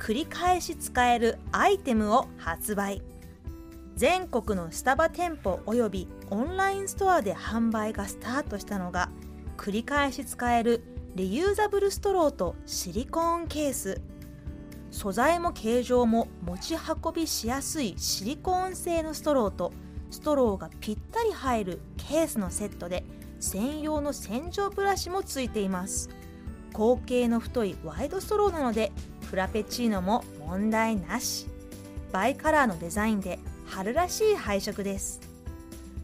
繰り返し使えるアイテムを発売。全国のスタバ店舗およびオンラインストアで販売がスタートしたのが繰り返し使えるリユーザブルストローとシリコーンケース。素材も形状も持ち運びしやすいシリコーン製のストローとストローがぴったり入るケースのセットで専用の洗浄ブラシもついています。口径の太いワイドストローなのでフラペチーノも問題なし。バイカラーのデザインで春らしい配色です。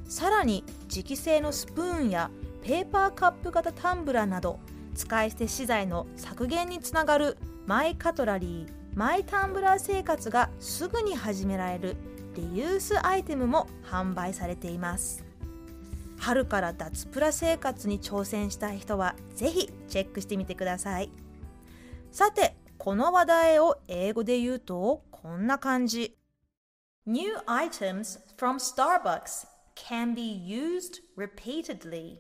さらに磁器製のスプーンやペーパーカップ型タンブラーなど使い捨て資材の削減につながるマイカトラリーマイタンブラー生活がすぐに始められるリユースアイテムも販売されています。春から脱プラ生活に挑戦したい人はぜひチェックしてみてください。さてこの話題を英語で言うとこんな感じ New items from Starbucks can be used repeatedly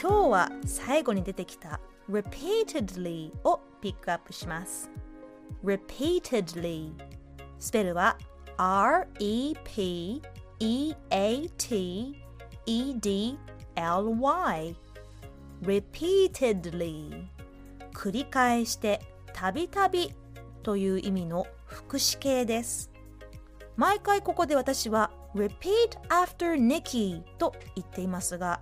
今日は最後に出てきた repeatedly をピックアップします repeatedly スペルは R-E-P-E-A-T-E-D-L-Y repeatedly 繰り返してたびたびという意味の副詞形です毎回ここで私は repeat after Nikki と言っていますが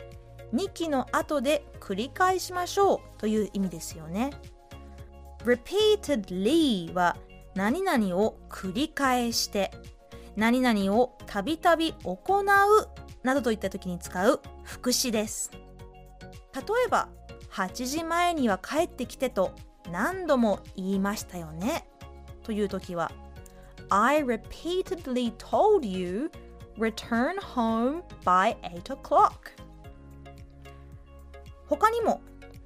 2期の後で繰り返しましょうという意味ですよね。repeatedly は何々を繰り返して何々をたびたび行うなどといった時に使う副詞です。例えば8時前には帰ってきてと何度も言いましたよねという時は I repeatedly told you return home by 8 o'clock 他にも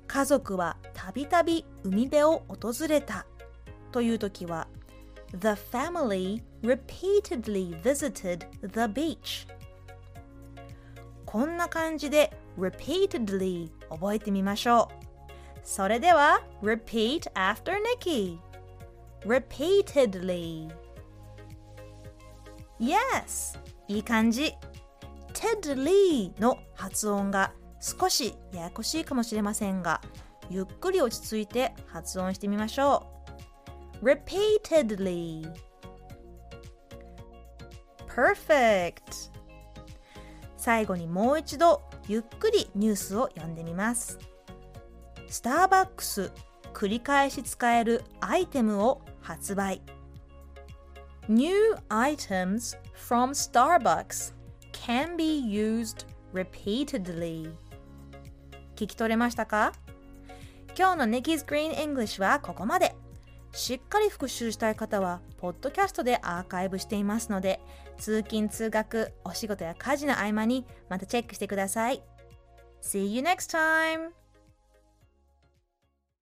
家族はたびたび海辺を訪れたという時は The family repeatedly visited the beach こんな感じで repeatedly 覚えてみましょう。それでは repeat after Nikki. Repeatedly. Yes いい感じ。Tedly の発音が少しややこしいかもしれませんがゆっくり落ち着いて発音してみましょう。Repeatedly. Perfect. 最後にもう一度ゆっくりニュースを読んでみます。スターバックス繰り返し使えるアイテムを発売。New items from Starbucks can be used repeatedly. 聞き取れましたか？今日の Nikki's Green English はここまで。しっかり復習したい方は、ポッドキャストでアーカイブしていますので、通勤・通学、お仕事や家事の合間にまたチェックしてください。See you next time!